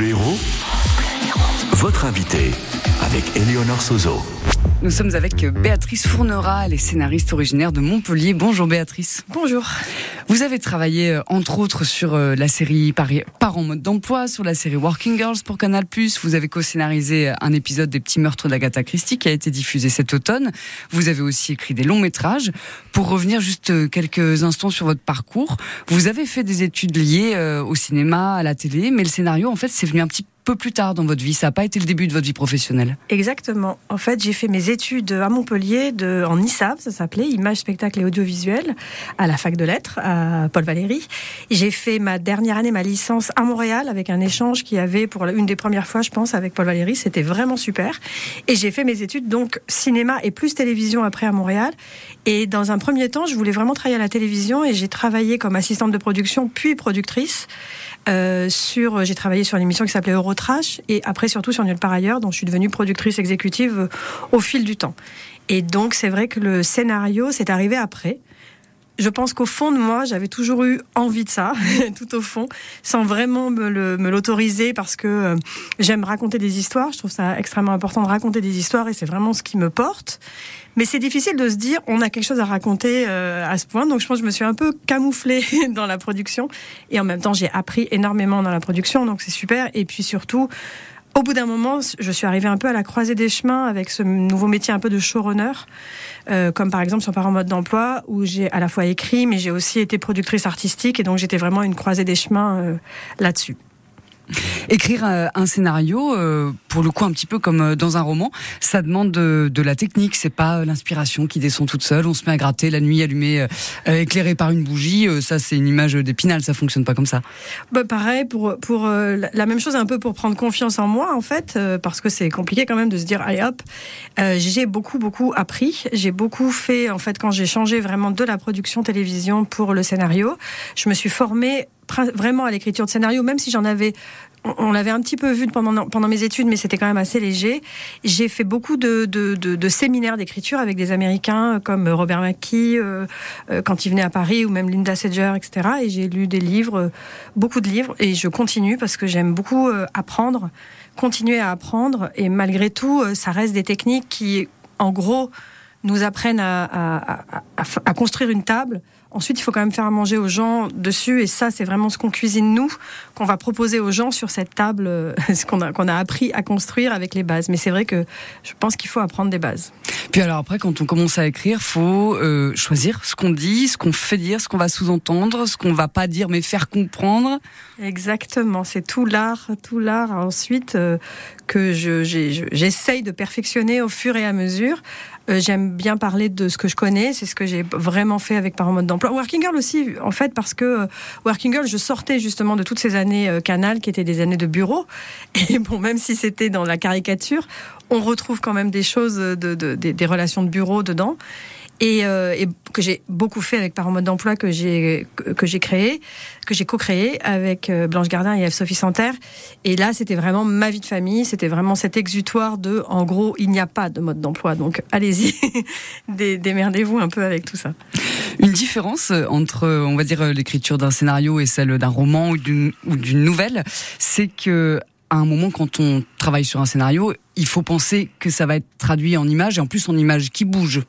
Le héros, votre invité avec Eleonore Sozo. Nous sommes avec Béatrice Fournera, elle est scénariste originaire de Montpellier. Bonjour Béatrice. Bonjour. Vous avez travaillé euh, entre autres sur euh, la série Par en mode d'emploi, sur la série Working Girls pour Canal+. Vous avez co-scénarisé un épisode des petits meurtres d'Agatha Christie qui a été diffusé cet automne. Vous avez aussi écrit des longs métrages. Pour revenir juste euh, quelques instants sur votre parcours, vous avez fait des études liées au cinéma, à la télé, mais le scénario en fait c'est venu un petit peu plus tard dans votre vie. Ça n'a pas été le début de votre vie professionnelle. Exactement. En fait, j'ai fait mes études à Montpellier, de, en ISAV, ça s'appelait, Images, Spectacle et Audiovisuel, à la fac de lettres, à Paul Valéry. J'ai fait ma dernière année, ma licence à Montréal, avec un échange qui avait, pour une des premières fois, je pense, avec Paul Valéry. C'était vraiment super. Et j'ai fait mes études, donc, cinéma et plus télévision après à Montréal. Et dans un premier temps, je voulais vraiment travailler à la télévision et j'ai travaillé comme assistante de production, puis productrice. Euh, sur, j'ai travaillé sur l'émission qui s'appelait Eurotrash et après surtout sur Nulle part ailleurs, dont je suis devenue productrice exécutive euh, au fil du temps. Et donc c'est vrai que le scénario s'est arrivé après. Je pense qu'au fond de moi, j'avais toujours eu envie de ça, tout au fond, sans vraiment me l'autoriser parce que euh, j'aime raconter des histoires. Je trouve ça extrêmement important de raconter des histoires et c'est vraiment ce qui me porte. Mais c'est difficile de se dire, on a quelque chose à raconter euh, à ce point. Donc je pense que je me suis un peu camouflée dans la production. Et en même temps, j'ai appris énormément dans la production. Donc c'est super. Et puis surtout, au bout d'un moment, je suis arrivée un peu à la croisée des chemins avec ce nouveau métier un peu de showrunner, euh, comme par exemple sur Par en mode d'emploi, où j'ai à la fois écrit, mais j'ai aussi été productrice artistique, et donc j'étais vraiment une croisée des chemins euh, là-dessus. Écrire euh, un scénario, euh, pour le coup un petit peu comme euh, dans un roman, ça demande de, la technique. C'est pas l'inspiration qui descend toute seule. On se met à gratter la nuit, allumée, éclairé par une bougie. ça, c'est une image d'épinal. Ça fonctionne pas comme ça. Bah, pareil pour pour la même chose un peu pour prendre confiance en moi en fait, parce que c'est compliqué quand même de se dire allez hop. j'ai beaucoup beaucoup appris. J'ai beaucoup fait en fait quand j'ai changé vraiment de la production télévision pour le scénario. Je me suis formée vraiment à l'écriture de scénario, même si j'en avais on l'avait un petit peu vu pendant, mes études, mais c'était quand même assez léger. J'ai fait beaucoup de, séminaires d'écriture avec des Américains comme Robert McKee euh, euh, quand il venait à Paris, ou même Linda Sedger, etc. Et j'ai lu des livres, beaucoup de livres, et je continue parce que j'aime beaucoup euh, apprendre, continuer à apprendre. Et malgré tout, ça reste des techniques qui, en gros, nous apprennent à construire une table Ensuite, il faut quand même faire à manger aux gens dessus, et ça, c'est vraiment ce qu'on cuisine nous, qu'on va proposer aux gens sur cette table, euh, ce qu'on a, qu'on a appris à construire avec les bases. Mais c'est vrai que je pense qu'il faut apprendre des bases. Puis alors après, quand on commence à écrire, faut euh, choisir ce qu'on dit, ce qu'on fait dire, ce qu'on va sous-entendre, ce qu'on va pas dire mais faire comprendre. Exactement, c'est tout l'art, tout l'art ensuite euh, que j'essaye de perfectionner au fur et à mesure. Euh, j'aime bien parler de ce que je connais, c'est ce que j'ai vraiment fait avec Par mode d'emploi. Working Girl aussi, en fait, parce que euh, Working Girl, je sortais justement de toutes ces années euh, Canal, qui étaient des années de bureau. Et bon, même si c'était dans la caricature, on retrouve quand même des choses, de, des relations de bureau dedans et, euh, et que j'ai beaucoup fait avec Par mode d'emploi que j'ai que j'ai créé, que j'ai co-créé avec euh, Blanche Gardin et Sophie Santerre. Et là, c'était vraiment ma vie de famille, c'était vraiment cet exutoire de, en gros, il n'y a pas de mode d'emploi, donc allez-y, démerdez-vous un peu avec tout ça. Une différence entre, on va dire, l'écriture d'un scénario et celle d'un roman ou d'une nouvelle, c'est que à un moment, quand on travaille sur un scénario, il faut penser que ça va être traduit en images, et en plus en images qui bougent.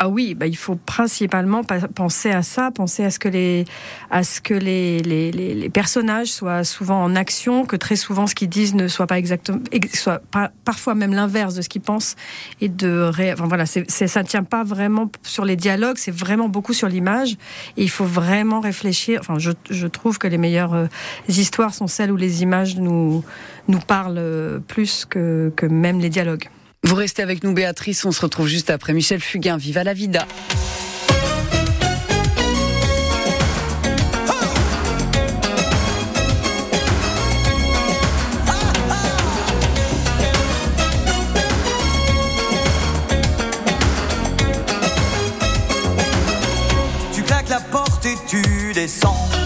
Ah oui, bah il faut principalement penser à ça, penser à ce que les, à ce que les, les, les, personnages soient souvent en action, que très souvent ce qu'ils disent ne soit pas exactement, soit parfois même l'inverse de ce qu'ils pensent et de, enfin voilà, c'est, ça ne tient pas vraiment sur les dialogues, c'est vraiment beaucoup sur l'image et il faut vraiment réfléchir. Enfin, je, je trouve que les meilleures euh, histoires sont celles où les images nous nous parlent euh, plus que, que même les dialogues. Vous restez avec nous, Béatrice. On se retrouve juste après Michel Fugain. Viva la vida! Tu claques la porte et tu descends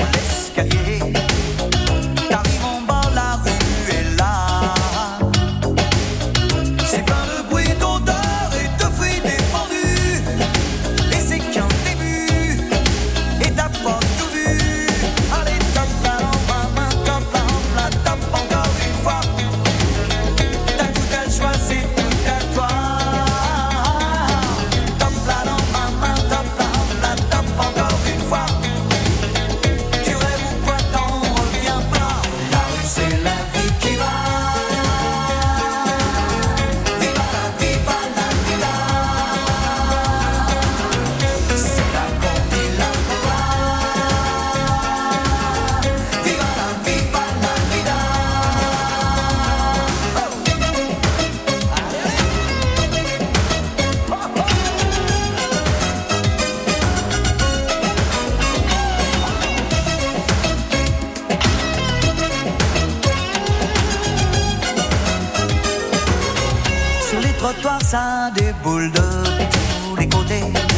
trottoir, ça déboule de tous les côtés.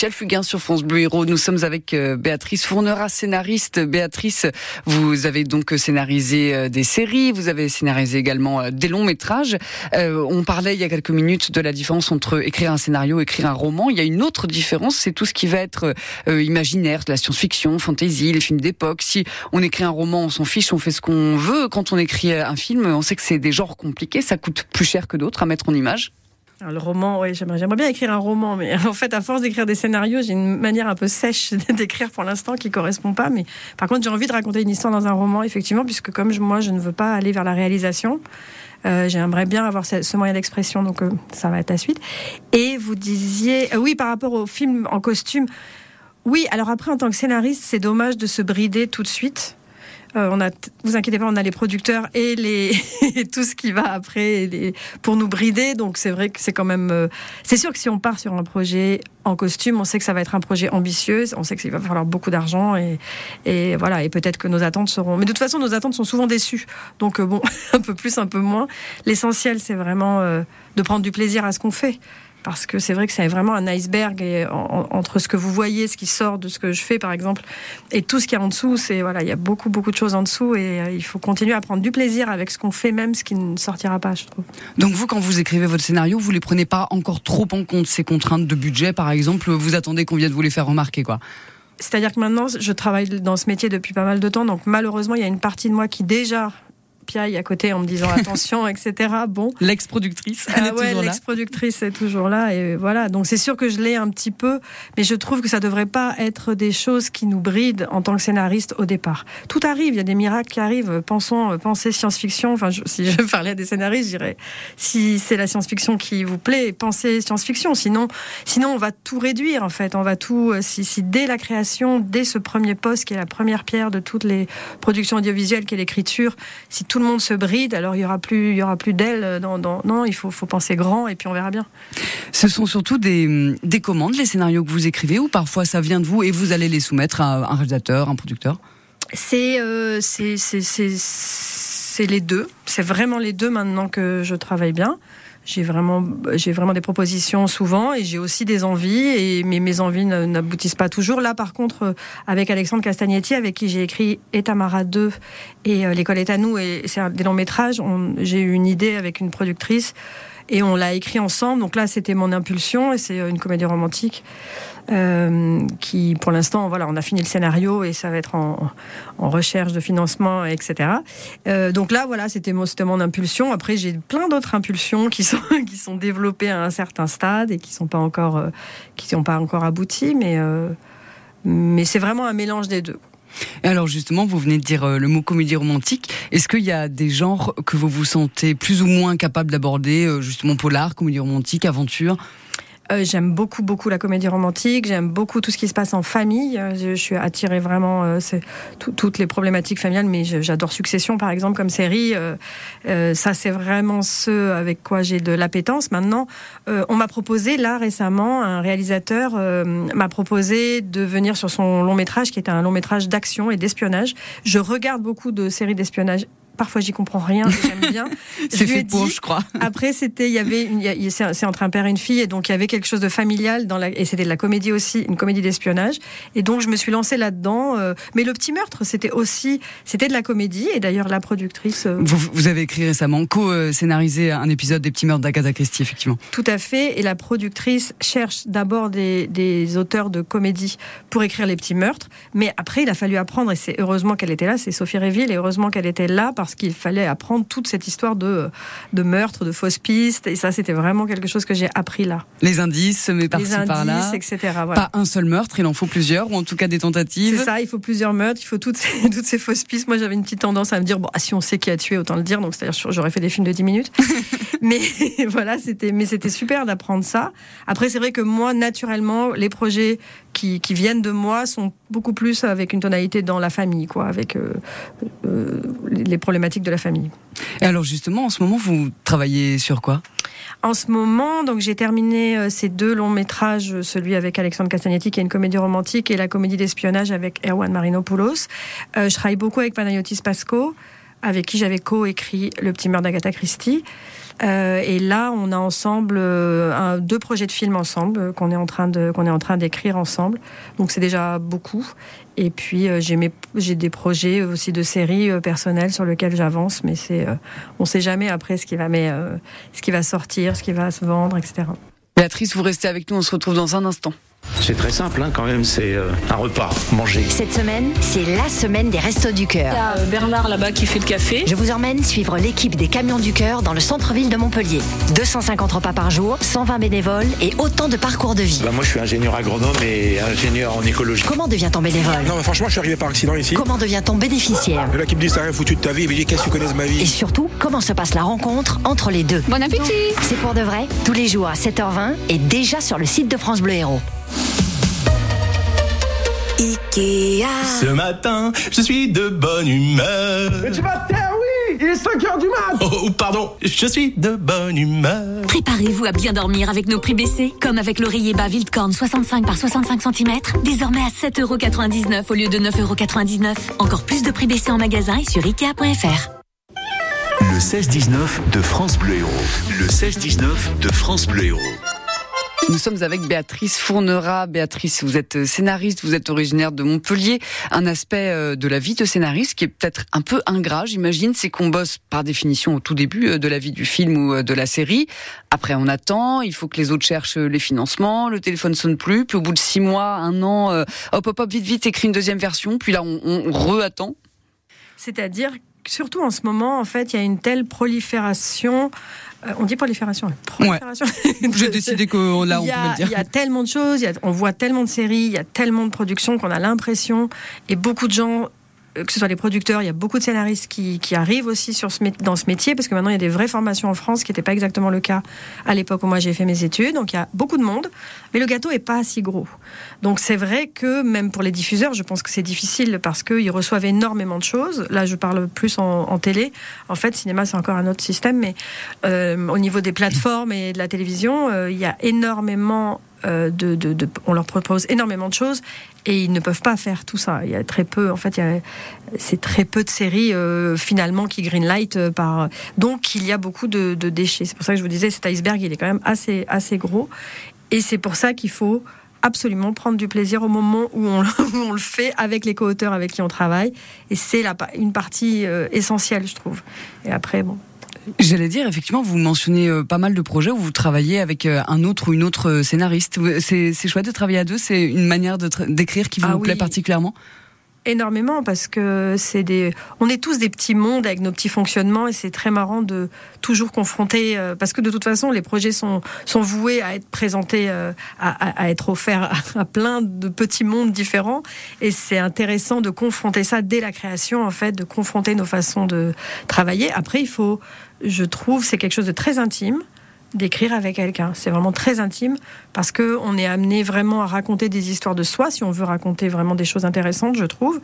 Michel Fugain sur France Bleu Héros. Nous sommes avec euh, Béatrice Fournera, scénariste. Béatrice, vous avez donc scénarisé euh, des séries, vous avez scénarisé également euh, des longs métrages. Euh, on parlait il y a quelques minutes de la différence entre écrire un scénario et écrire un roman. Il y a une autre différence, c'est tout ce qui va être euh, imaginaire, de la science-fiction, fantasy, les films d'époque. Si on écrit un roman, on s'en fiche, on fait ce qu'on veut. Quand on écrit un film, on sait que c'est des genres compliqués, ça coûte plus cher que d'autres à mettre en image. Le roman, oui, j'aimerais, bien écrire un roman, mais en fait, à force d'écrire des scénarios, j'ai une manière un peu sèche d'écrire pour l'instant qui correspond pas. Mais par contre, j'ai envie de raconter une histoire dans un roman, effectivement, puisque comme moi, je ne veux pas aller vers la réalisation. euh, j'aimerais bien avoir ce, ce moyen d'expression, donc euh, ça va être la suite. Et vous disiez, euh, oui, par rapport au film en costume, oui. Alors après, en tant que scénariste, c'est dommage de se brider tout de suite. Euh, on a, vous inquiétez pas, on a les producteurs et les et tout ce qui va après les- pour nous brider. Donc c'est vrai que c'est quand même. euh, c'est sûr que si on part sur un projet en costume, on sait que ça va être un projet ambitieux. On sait qu'il va falloir beaucoup d'argent et, et voilà. Et peut-être que nos attentes seront. Mais de toute façon, nos attentes sont souvent déçues. Donc euh, bon, un peu plus, un peu moins. L'essentiel, c'est vraiment euh, de prendre du plaisir à ce qu'on fait. Parce que c'est vrai que c'est vraiment un iceberg et en- en- entre ce que vous voyez, ce qui sort de ce que je fais, par exemple, et tout ce qu'il y a en dessous, c'est voilà, il y a beaucoup beaucoup de choses en dessous et euh, il faut continuer à prendre du plaisir avec ce qu'on fait, même ce qui ne sortira pas, je trouve. Donc vous, quand vous écrivez votre scénario, vous les prenez pas encore trop en compte ces contraintes de budget, par exemple. Vous attendez qu'on vienne vous les faire remarquer, quoi? C'est-à-dire que maintenant, je travaille dans ce métier depuis pas mal de temps, donc malheureusement, il y a une partie de moi qui déjà piaille à côté en me disant attention, etc. Bon. L'ex-productrice, Ah est ouais, l'ex-productrice est toujours là et voilà. Donc c'est sûr que je l'ai un petit peu, mais je trouve que ça devrait pas être des choses qui nous brident en tant que scénariste au départ. Tout arrive, il y a des miracles qui arrivent. Pensons, euh, pensez science-fiction. Enfin, je- si je parlais à des scénaristes, je dirais si c'est la science-fiction qui vous plaît, pensez science-fiction. Sinon, sinon on va tout réduire en fait. On va tout. euh, Si, si dès la création, dès ce premier poste qui est la première pierre de toutes les productions audiovisuelles, qui est l'écriture, si tout le monde se bride, alors il y aura plus, il y aura plus. Dans, dans- non, il faut, faut penser grand et puis on verra bien. Ce sont surtout des, des commandes, les scénarios que vous écrivez, ou parfois ça vient de vous et vous allez les soumettre à un réalisateur, un producteur? C'est euh, c'est c'est c'est c'est les deux. C'est vraiment les deux maintenant que je travaille bien. J'ai vraiment, j'ai vraiment des propositions souvent et j'ai aussi des envies, et, mais mes envies n'aboutissent pas toujours. Là, par contre, euh, avec Alexandre Castagnetti, avec qui j'ai écrit Etamara 2 et euh, L'école est à nous, et c'est des longs métrages, j'ai eu une idée avec une productrice et on l'a écrit ensemble. Donc là, c'était mon impulsion et c'est une comédie romantique euh, qui, pour l'instant, voilà, on a fini le scénario et ça va être en, recherche de financement, etc. Euh, donc là, voilà, c'était mon, mon impulsion. Après, j'ai plein d'autres impulsions qui sont qui sont développées à un certain stade et qui sont pas encore euh, qui pas encore abouties, mais euh, mais c'est vraiment un mélange des deux. Alors justement, vous venez de dire euh, le mot comédie romantique. Est-ce qu'il y a des genres que vous vous sentez plus ou moins capable d'aborder, euh, justement polar, comédie romantique, aventure? Euh, j'aime beaucoup, beaucoup la comédie romantique. J'aime beaucoup tout ce qui se passe en famille. Euh, Je, suis attirée vraiment, euh, tout- toutes les problématiques familiales. Mais j'adore Succession, par exemple, comme série. Euh, euh, ça, c'est vraiment ce avec quoi j'ai de l'appétence. Maintenant, on m'a proposé là récemment, un réalisateur m'a proposé de venir sur son long métrage, qui est un long métrage d'action et d'espionnage. Je regarde beaucoup de séries d'espionnage. Parfois, j'y comprends rien, j'aime bien. C'est fait pour, je crois. après, c'était, il y avait, c'est c'est entre un père et une fille, et donc il y avait quelque chose de familial dans la, et c'était de la comédie aussi, une comédie d'espionnage. Et donc je me suis lancée là-dedans. euh, mais le petit meurtre, c'était aussi, c'était de la comédie. Et d'ailleurs, la productrice, euh, Vous, vous avez écrit récemment, co-scénarisé un épisode des petits meurtres d'Agatha Christie, effectivement. tout à fait. Et la productrice cherche d'abord des, des auteurs de comédie pour écrire les petits meurtres. Mais après, il a fallu apprendre, et c'est heureusement qu'elle était là, c'est Sophie Réville, et heureusement qu'elle était là parce qu'il fallait apprendre toute cette histoire de, de meurtre, de fausses pistes. Et ça, c'était vraiment quelque chose que j'ai appris là. Les indices, mais par-ci par-là. indices, etc. Voilà. Pas un seul meurtre, il en faut plusieurs, ou en tout cas des tentatives. C'est ça, il faut plusieurs meurtres, il faut toutes ces, toutes ces fausses pistes. Moi, j'avais une petite tendance à me dire, bon, ah, si on sait qui a tué, autant le dire. Donc, c'est-à-dire, j'aurais fait des films de 10 minutes. mais voilà, c'était, mais c'était super d'apprendre ça. Après, c'est vrai que moi, naturellement, les projets qui, qui viennent de moi sont beaucoup plus avec une tonalité dans la famille, quoi, avec euh, euh, les problématiques de la famille. Et alors justement, en ce moment, vous travaillez sur quoi? En ce moment, donc j'ai terminé euh, ces deux longs métrages, celui avec Alexandre Castagnetti qui est une comédie romantique et la comédie d'espionnage avec Erwan Marinopoulos. Euh, je travaille beaucoup avec Panayotis Pasco, avec qui j'avais co-écrit Le Petit meurtre d'Agatha Christie. Euh, et là, on a ensemble euh, deux projets de films ensemble euh, qu'on est en train de qu'on est en train d'écrire ensemble. Donc c'est déjà beaucoup. Et puis j'ai j'ai des projets aussi de séries personnelles sur lesquels j'avance, mais c'est on sait jamais après ce qui va mais ce qui va sortir, ce qui va se vendre, etc. Béatrice, vous restez avec nous, on se retrouve dans un instant. C'est très simple hein, quand même, c'est euh, un repas, manger. Cette semaine, c'est la semaine des Restos du Il y Cœur. a euh, Bernard là-bas qui fait le café. Je vous emmène suivre l'équipe des Camions du Cœur dans le centre-ville de Montpellier. 250 repas par jour, 120 bénévoles et autant de parcours de vie. Bah, moi je suis ingénieur agronome et ingénieur en écologie. Comment devient-on bénévole? Non, mais franchement, je suis arrivé par accident ici. Comment devient-on bénéficiaire? Le là qui me dit, t'as rien foutu de ta vie, il me dit, qu'est-ce que tu connais de ma Et vie surtout, comment se passe la rencontre entre les deux? Bon appétit C'est pour de vrai, tous les jours à 7h20 et déjà sur le site de France Bleu Héros. Ce matin, je suis de bonne humeur. tu vas te taire, oui Il est 5 heures du mat Oh, pardon, je suis de bonne humeur. Préparez-vous à bien dormir avec nos prix baissés, comme avec l'oreiller bas Wildkorn 65 par 65 cm, désormais à 7,99€ au lieu de 9,99€. Encore plus de prix baissés en magasin et sur ikea.fr. Le 16-19 de France Bleu Héros. Le 16-19 de France Bleu Héros. Nous sommes avec Béatrice Fournera. Béatrice, vous êtes scénariste, vous êtes originaire de Montpellier. Un aspect euh, de la vie de scénariste qui est peut-être un peu ingrat, j'imagine, c'est qu'on bosse par définition au tout début euh, de la vie du film ou euh, de la série. Après, on attend, il faut que les autres cherchent les financements, le téléphone sonne plus, puis au bout de six mois, un an, euh, hop, hop, hop, vite, vite, écrit une deuxième version, puis là, on, on re-attend. C'est-à-dire surtout en ce moment, en fait, il y a une telle prolifération. euh, on dit prolifération. hein. prolifération. J'ai décidé que là, on pouvait le dire. il y a tellement de choses, il y a- on voit tellement de séries, il y a tellement de productions qu'on a l'impression, et beaucoup de gens, euh, que ce soit les producteurs, il y a beaucoup de scénaristes qui, arrivent aussi dans ce métier, parce que maintenant il y a des vraies formations en France, ce qui n'était pas exactement le cas à l'époque où moi j'ai fait mes études. Donc il y a beaucoup de monde, mais le gâteau est pas si gros. Donc c'est vrai que même pour les diffuseurs, je pense que c'est difficile parce qu'ils reçoivent énormément de choses. Là, je parle plus en, en télé. En fait, cinéma, c'est encore un autre système, mais euh, au niveau des plateformes et de la télévision, euh, il y a énormément euh, on leur propose énormément de choses et ils ne peuvent pas faire tout ça. Il y a très peu, en fait, c'est très peu de séries euh, finalement qui greenlight euh, par. Donc il y a beaucoup de, déchets. C'est pour ça que je vous disais, cet iceberg, il est quand même assez assez gros et c'est pour ça qu'il faut absolument prendre du plaisir au moment où on, le fait avec les co-auteurs avec qui on travaille. Et c'est une partie essentielle, je trouve. Et après, bon, J'allais dire, effectivement, vous mentionnez euh, pas mal de projets où vous travaillez avec euh, un autre ou une autre euh, scénariste. C'est chouette de travailler à deux, c'est une manière d'écrire qui vous Ah oui. plaît particulièrement? Énormément parce que c'est des, on est tous des petits mondes avec nos petits fonctionnements et c'est très marrant de toujours confronter euh, parce que de toute façon les projets sont sont voués à être présentés, euh, à, à- être offerts à, à plein de petits mondes différents et c'est intéressant de confronter ça dès la création en fait, de confronter nos façons de travailler. Après il faut, je trouve, c'est quelque chose de très intime d'écrire avec quelqu'un. C'est vraiment très intime parce que on est amené vraiment à raconter des histoires de soi si on veut raconter vraiment des choses intéressantes, je trouve.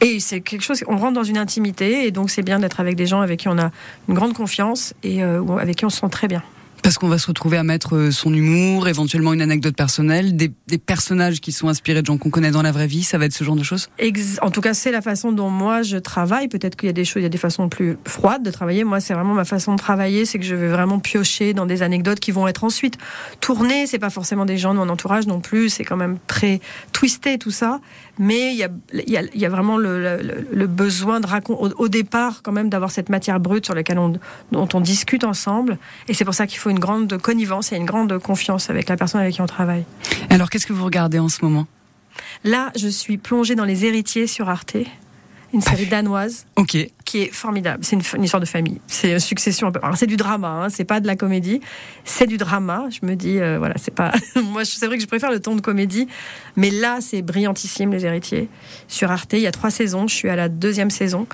Et c'est quelque chose, on rentre dans une intimité et donc c'est bien d'être avec des gens avec qui on a une grande confiance et euh, avec qui on se sent très bien. Parce qu'on va se retrouver à mettre euh, son humour, éventuellement une anecdote personnelle, des, personnages qui sont inspirés de gens qu'on connaît dans la vraie vie, ça va être ce genre de choses? En tout cas, c'est la façon dont moi je travaille. Peut-être qu'il y a des choses, il y a des façons plus froides de travailler. Moi, c'est vraiment ma façon de travailler, c'est que je vais vraiment piocher dans des anecdotes qui vont être ensuite tournées. C'est pas forcément des gens de mon entourage non plus. C'est quand même très twisté tout ça. Mais il y a, il y a, il y a vraiment le, le- le besoin de raconter au, au départ quand même d'avoir cette matière brute sur laquelle on, dont on discute ensemble. Et c'est pour ça qu'il faut une grande connivence et une grande confiance avec la personne avec qui on travaille. Alors qu'est-ce que vous regardez en ce moment? Là, je suis plongée dans Les Héritiers sur Arte, une série danoise Ok. Qui est formidable. C'est une, histoire de famille. C'est une succession. Alors c'est du drama, hein, c'est pas de la comédie. C'est du drama. Je me dis, euh, voilà, c'est pas. Moi, c'est vrai que je préfère le ton de comédie, mais là, c'est brillantissime, Les Héritiers sur Arte. Il y a trois saisons. Je suis à la deuxième saison.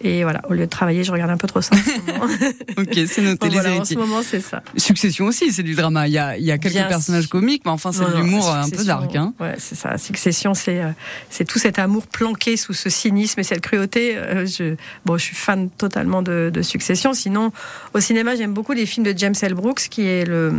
Et voilà, au lieu de travailler, je regarde un peu trop ça. En ce moment. Ok, c'est noté, Donc les voilà, en ce moment, c'est ça. Succession aussi, c'est du drama. Il y a, il y a quelques Bien personnages comiques, mais enfin, c'est de l'humour un peu dark. Hein. Ouais, c'est ça. Succession, c'est euh, c'est tout cet amour planqué sous ce cynisme et cette cruauté. Euh, je, bon, je suis fan totalement de, de Succession. Sinon, au cinéma, j'aime beaucoup les films de James L. Brooks, qui est le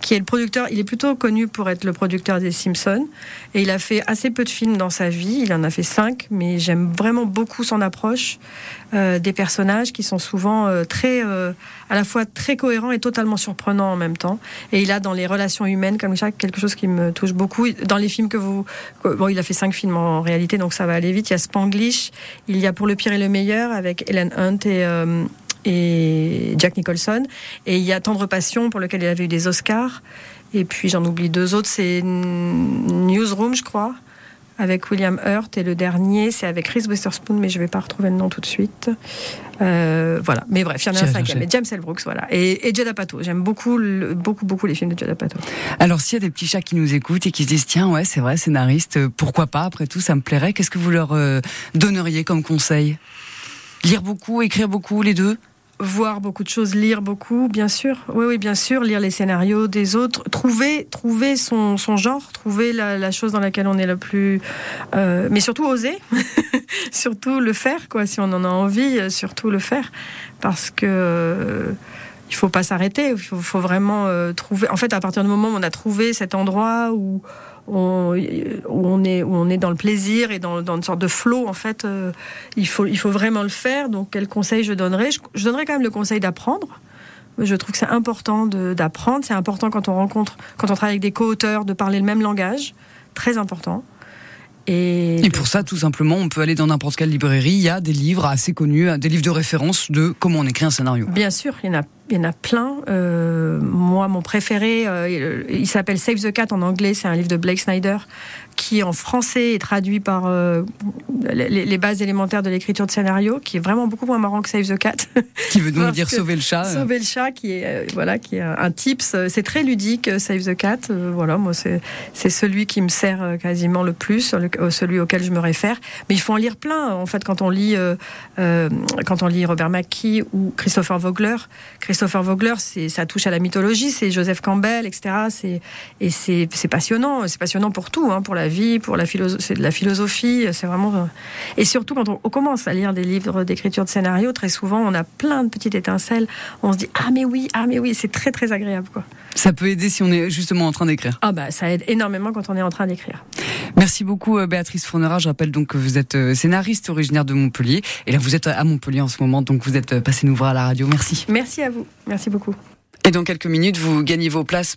qui est le producteur. Il est plutôt connu pour être le producteur des Simpsons, et il a fait assez peu de films dans sa vie. Il en a fait cinq, mais j'aime vraiment beaucoup son approche euh, des personnages qui sont souvent euh, très, euh, à la fois très cohérents et totalement surprenants en même temps. Et il a dans les relations humaines comme ça quelque chose qui me touche beaucoup. Dans les films que vous, bon, il a fait cinq films en réalité, donc ça va aller vite. Il y a Spanglish, il y a Pour le pire et le meilleur avec Helen Hunt et euh, et Jack Nicholson. Et il y a Tendre Passion pour lequel il avait eu des Oscars. Et puis j'en oublie deux autres, c'est Newsroom, je crois, avec William Hurt. Et le dernier, c'est avec Reese Witherspoon, mais je ne vais pas retrouver le nom tout de suite. Euh, voilà. Mais bref, il y en a un cinquième. James L. Brooks, voilà. Et, et Judd Apatow. J'aime beaucoup, le- beaucoup, beaucoup les films de Judd Apatow. Alors, s'il y a des petits chats qui nous écoutent et qui se disent, tiens, ouais, c'est vrai, scénariste, euh, pourquoi pas, après tout, ça me plairait, qu'est-ce que vous leur euh, donneriez comme conseil? Lire beaucoup, écrire beaucoup, les deux? Voir beaucoup de choses, lire beaucoup, bien sûr. Oui, oui, bien sûr, lire les scénarios des autres, trouver, trouver son, son genre, trouver la, la chose dans laquelle on est le plus, euh, mais surtout oser, surtout le faire, quoi. Si on en a envie, euh, surtout le faire, parce que euh, il faut pas s'arrêter. Il faut, faut vraiment euh, trouver. En fait, à partir du moment où on a trouvé cet endroit où on, où on est où on est dans le plaisir et dans, une sorte de flow en fait euh, il faut il faut vraiment le faire. Donc quel conseil je donnerais? Je, je donnerais quand même le conseil d'apprendre. Je trouve que c'est important d'apprendre. C'est important quand on rencontre quand on travaille avec des co-auteurs de parler le même langage. Très important et, Et pour ça, tout simplement, on peut aller dans n'importe quelle librairie. Il y a des livres assez connus, des livres de référence de comment on écrit un scénario. Bien sûr, il y en a, il y en a plein. Euh, moi, mon préféré, euh, il s'appelle Save the Cat en anglais. C'est un livre de Blake Snyder qui, en français, est traduit par euh, les, les bases élémentaires de l'écriture de scénario, qui est vraiment beaucoup moins marrant que Save the Cat. Qui veut donc dire sauver le chat. Sauver le chat, qui est euh, voilà, qui est un, tips. C'est très ludique. euh, Save the Cat. Euh, voilà, moi, c'est c'est celui qui me sert quasiment le plus, le- celui auquel je me réfère. Mais il faut en lire plein. En fait, quand on lit, quand on lit Robert McKee ou Christopher Vogler, Christopher Vogler, c'est ça touche à la mythologie. C'est Joseph Campbell, etc. C'est et c'est c'est passionnant. C'est passionnant pour tout, hein, pour la vie, pour la philosophie. C'est de la philosophie. C'est vraiment et surtout quand on, on commence à lire des livres d'écriture de scénario, très souvent on a plein de petites étincelles. On se dit ah mais oui, ah mais oui, c'est très très agréable quoi. Ça peut aider si on est justement en train d'écrire. Ah bah ça aide énormément quand on est en train d'écrire. Merci beaucoup euh, Béatrice Fournera. Je rappelle donc que vous êtes euh, scénariste originaire de Montpellier. Et là, vous êtes à Montpellier en ce moment, donc vous êtes euh, passé nous voir à la radio. Merci. Merci à vous. Merci beaucoup. Et dans quelques minutes, vous gagnez vos places